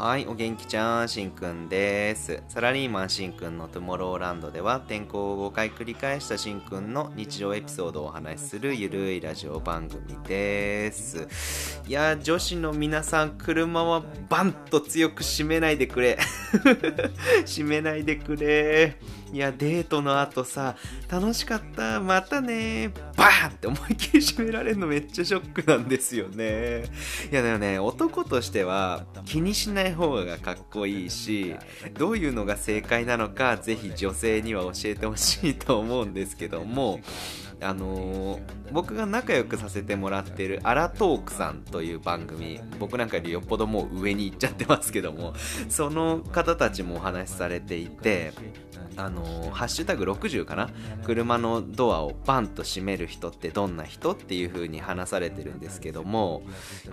はい、お元気ちゃん、しんくんです。サラリーマンしんくんのトゥモローランドでは、転校を5回繰り返したしんくんの日常エピソードをお話しするゆるいラジオ番組です。いや、女子の皆さん、車はバンと強く閉めないでくれ。閉めないでくれ。いや、デートの後さ、楽しかった、またね、バーンって思いっきり締められるのめっちゃショックなんですよね。いや、でもね、男としては気にしない方がかっこいいし、どういうのが正解なのか、ぜひ女性には教えてほしいと思うんですけども、あのー僕が仲良くさせてもらってるアラトークさんという番組僕なんかよりよっぽどもう上に行っちゃってますけども その方たちもお話しされていてあのハッシュタグ60かな？車のドアをバンと閉める人ってどんな人っていう風に話されてるんですけども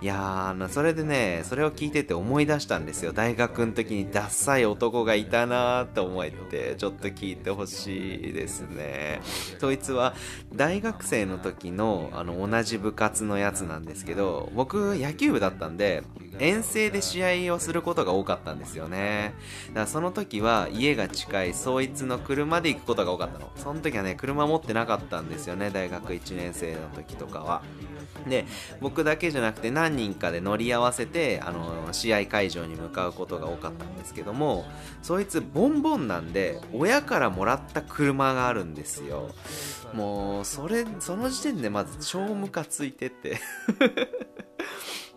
いやーそれでねそれを聞いてて思い出したんですよ。大学の時にダッサい男がいたなーと思えてちょっと聞いてほしいですね。そいつは大学生の時のあの同じ部活のやつなんですけど僕野球部だったんで遠征で試合をすることが多かったんですよね。だからその時は家が近いそいつの車で行くことが多かったの。その時はね車持ってなかったんですよね大学1年生の時とかは。で僕だけじゃなくて何人かで乗り合わせてあの試合会場に向かうことが多かったんですけどもそいつボンボンなんで親からもらった車があるんですよ。もうそれその時点でまず超ムカついてて。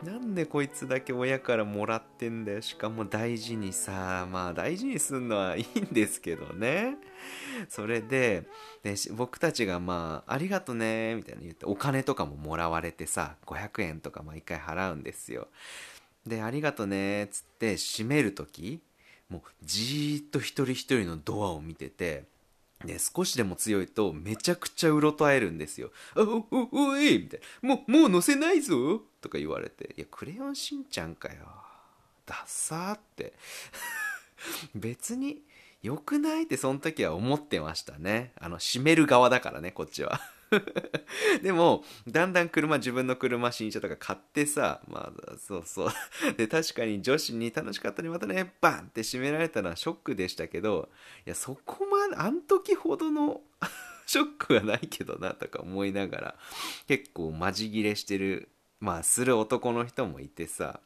なんでこいつだけ親からもらってんだよ。しかも大事にさまあ大事にすんのはいいんですけどね。それでで僕たちがまあ「ありがとね」みたいな言ってお金とかももらわれてさ500円とか毎回払うんですよ。で「ありがとね」つって閉める時もうじーっと一人一人のドアを見ててで少しでも強いとめちゃくちゃうろたえるんですよ「あおおおい!」みたいな「もうもう乗せないぞ!」とか言われて「いやクレヨンしんちゃんかよ。ダッサー」って。別に良くないってその時は思ってましたね。あの閉める側だからねこっちは。でもだんだん車自分の車新車とか買ってさまあそうそう。で確かに女子に楽しかったにまたねバンって閉められたのはショックでしたけどいやそこまであん時ほどの ショックはないけどなとか思いながら結構マジギレしてるまあする男の人もいてさ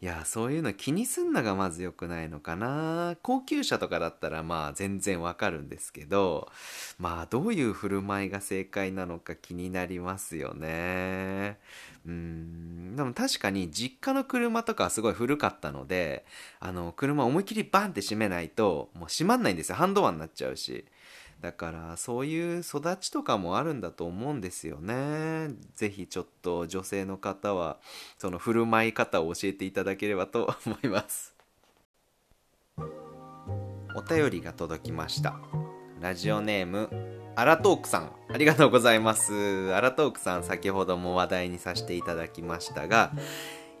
いやそういうの気にすんのがまず良くないのかな。高級車とかだったらまあ全然わかるんですけどまあどういう振る舞いが正解なのか気になりますよね。うん。でも確かに実家の車とかはすごい古かったのであの車思いっきりバンって閉めないともう閉まんないんですよ。ハンドワンになっちゃうし。だからそういう育ちとかもあるんだと思うんですよね。ぜひちょっと女性の方はその振る舞い方を教えていただければと思います。お便りが届きました。ラジオネームアラトークさん。ありがとうございます。アラトークさん先ほども話題にさせていただきましたが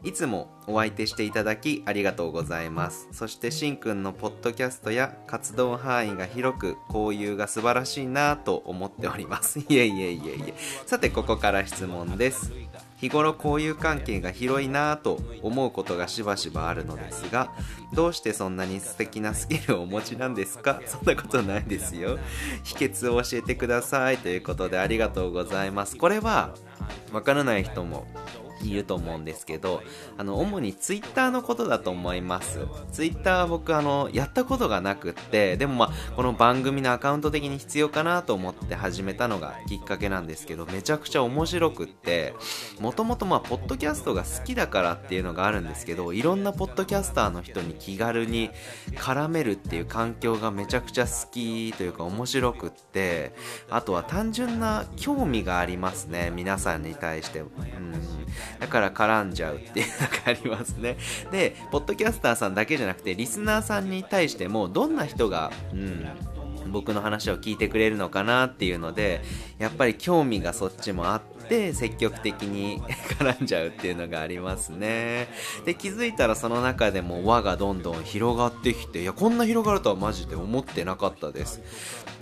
いつもお相手していただきありがとうございます。そしてしんくんのポッドキャストや活動範囲が広く交友が素晴らしいなと思っております。いえいえいえいえ。さてここから質問です。日頃交友関係が広いなぁと思うことがしばしばあるのですがどうしてそんなに素敵なスキルをお持ちなんですか？そんなことないですよ秘訣を教えてくださいということでありがとうございますこれはわからない人もいると思うんですけどあの主にツイッターのことだと思います。ツイッターは僕あのやったことがなくってでもまあこの番組のアカウント的に必要かなと思って始めたのがきっかけなんですけどめちゃくちゃ面白くってもともとまあポッドキャストが好きだからっていうのがあるんですけどいろんなポッドキャスターの人に気軽に絡めるっていう環境がめちゃくちゃ好きというか面白くってあとは単純な興味がありますね皆さんに対して。うん。だから絡んじゃうっていうのがありますね。でポッドキャスターさんだけじゃなくてリスナーさんに対してもどんな人がうん僕の話を聞いてくれるのかなっていうのでやっぱり興味がそっちもあってって積極的に 絡んじゃうっていうのがありますね。で気づいたらその中でも輪がどんどん広がってきていやこんな広がるとはマジで思ってなかったです。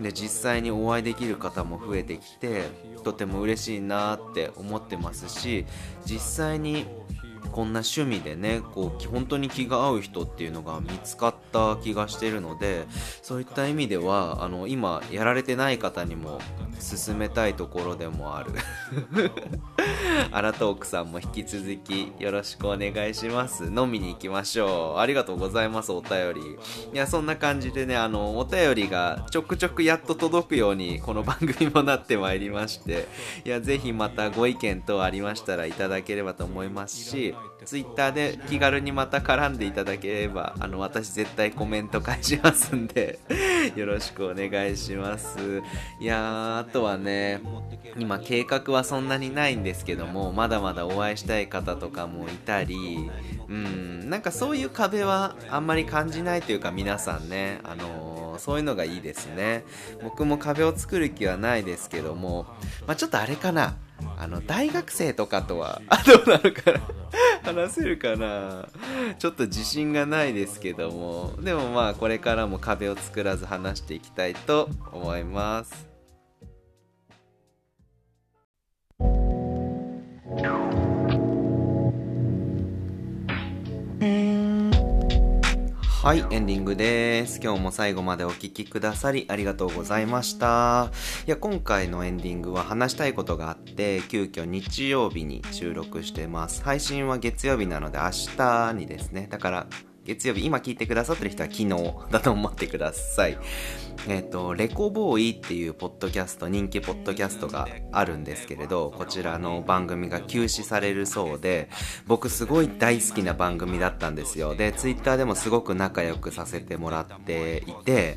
で実際にお会いできる方も増えてきてとても嬉しいなって思ってますし実際にこんな趣味でねこう本当に気が合う人っていうのが見つかった気がしてるのでそういった意味ではあの今やられてない方にも進めたいところでもある。アラトークさんも引き続きよろしくお願いします。飲みに行きましょう。ありがとうございますお便り。いやそんな感じでねあのお便りがちょくちょくやっと届くようにこの番組もなってまいりましていやぜひまたご意見等ありましたらいただければと思いますし Twitter で気軽にまた絡んでいただければあの私絶対コメント返しますんで よろしくお願いします。いやあとはね今計画はそんなにないんですけどもまだまだお会いしたい方とかもいたりうんなんかそういう壁はあんまり感じないというか皆さんねあのー、そういうのがいいですね。僕も壁を作る気はないですけどもまあ、ちょっとあれかな。あの大学生とかとは どうなるかな話せるかな。ちょっと自信がないですけども。でもまあこれからも壁を作らず話していきたいと思います。はい、エンディングです。今日も最後までお聴きくださりありがとうございました。いや、今回のエンディングは話したいことがあって、急遽日曜日に収録してます。配信は月曜日なので明日にですね。だから、月曜日、今聞いてくださってる人は昨日だと思ってください。えっ、ー、と、レコボーイっていうポッドキャスト、人気ポッドキャストがあるんですけれど、こちらの番組が休止されるそうで、僕すごい大好きな番組だったんですよ。で、ツイッターでもすごく仲良くさせてもらっていて、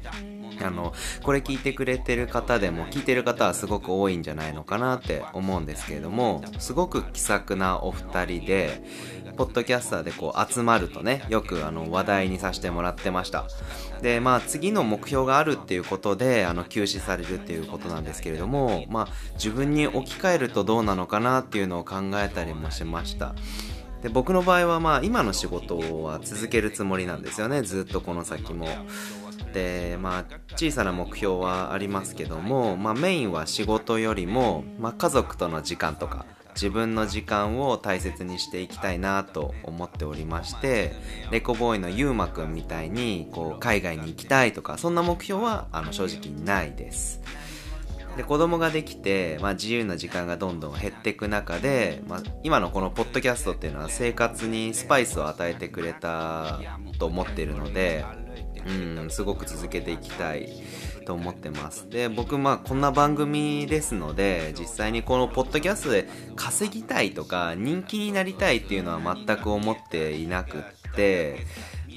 あの、これ聞いてくれてる方でも、聞いてる方はすごく多いんじゃないのかなって思うんですけれども、すごく気さくなお二人で、ポッドキャスターでこう集まるとね、よくあの話題にさせてもらってました。で、まあ次の目標があるっていうことで、あの休止されるっていうことなんですけれども、まあ自分に置き換えるとどうなのかなっていうのを考えたりもしました。で僕の場合はまあ今の仕事は続けるつもりなんですよねずっとこの先もまあ小さな目標はありますけども、まあ、メインは仕事よりも、まあ、家族との時間とか自分の時間を大切にしていきたいなと思っておりましてレコボーイのゆうまくんみたいにこう海外に行きたいとかそんな目標はあの正直ないです。で子供ができて、まあ、自由な時間がどんどん減っていく中で、まあ、今のこのポッドキャストっていうのは生活にスパイスを与えてくれたと思っているのでうんすごく続けていきたいと思ってますで僕まあこんな番組ですので実際にこのポッドキャストで稼ぎたいとか人気になりたいっていうのは全く思っていなくって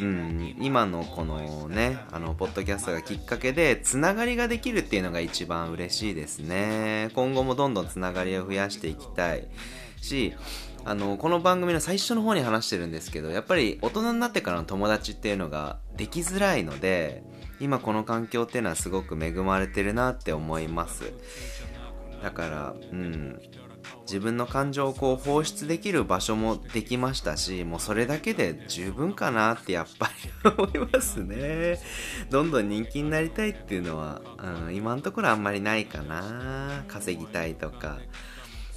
うん、今のこのね、あの、ポッドキャストがきっかけで、つながりができるっていうのが一番嬉しいですね。今後もどんどんつながりを増やしていきたいし、あの、この番組の最初の方に話してるんですけど、やっぱり大人になってからの友達っていうのができづらいので、今この環境っていうのはすごく恵まれてるなって思います。だからうん自分の感情をこう放出できる場所もできましたしもうそれだけで十分かなってやっぱり思いますね。どんどん人気になりたいっていうのは、うん、今のところあんまりないかな。稼ぎたいとか。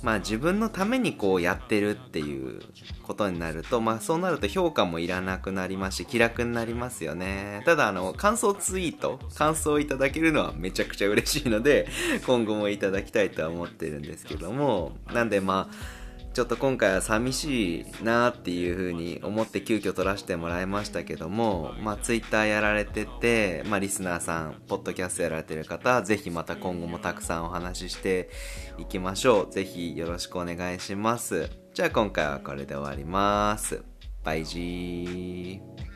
まあ自分のためにこうやってるっていうことになると、まあそうなると評価もいらなくなりますし、気楽になりますよね。ただあの、感想ツイート、感想いただけるのはめちゃくちゃ嬉しいので、今後もいただきたいとは思ってるんですけども、なんでまあ、ちょっと今回は寂しいなっていう風に思って急遽撮らせてもらいましたけども、まあ、Twitter やられてて、まあ、リスナーさん、ポッドキャストやられてる方、ぜひまた今後もたくさんお話ししていきましょう。ぜひよろしくお願いします。じゃあ今回はこれで終わります。バイジー。